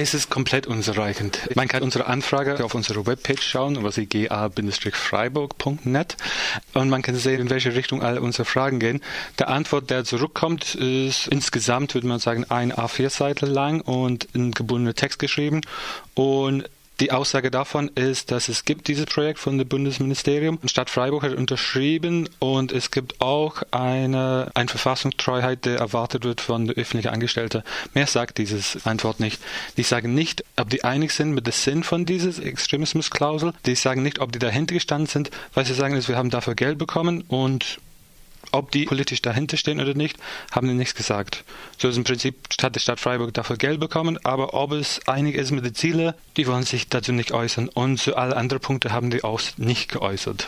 Es ist komplett unzureichend. Man kann unsere Anfrage auf unserer Webpage schauen, ist ga-freiburg.net und man kann sehen, in welche Richtung alle unsere Fragen gehen. Der Antwort, der zurückkommt, ist insgesamt, würde man sagen, ein A4-Seite lang und ein gebundener Text geschrieben und die Aussage davon ist, dass es gibt dieses Projekt von dem Bundesministerium. Stadt Freiburg hat unterschrieben und es gibt auch eine, eine Verfassungstreuheit, die erwartet wird von den öffentlichen Angestellten. Mehr sagt dieses Antwort nicht. Die sagen nicht, ob die einig sind mit dem Sinn von dieser Extremismusklausel. Die sagen nicht, ob die dahinter gestanden sind. Was sie sagen ist, wir haben dafür Geld bekommen und ob die politisch dahinter stehen oder nicht, haben die nichts gesagt. So ist im Prinzip hat die Stadt Freiburg dafür Geld bekommen, aber ob es einig ist mit den Zielen, die wollen sich dazu nicht äußern. Und zu allen anderen Punkten haben die auch nicht geäußert.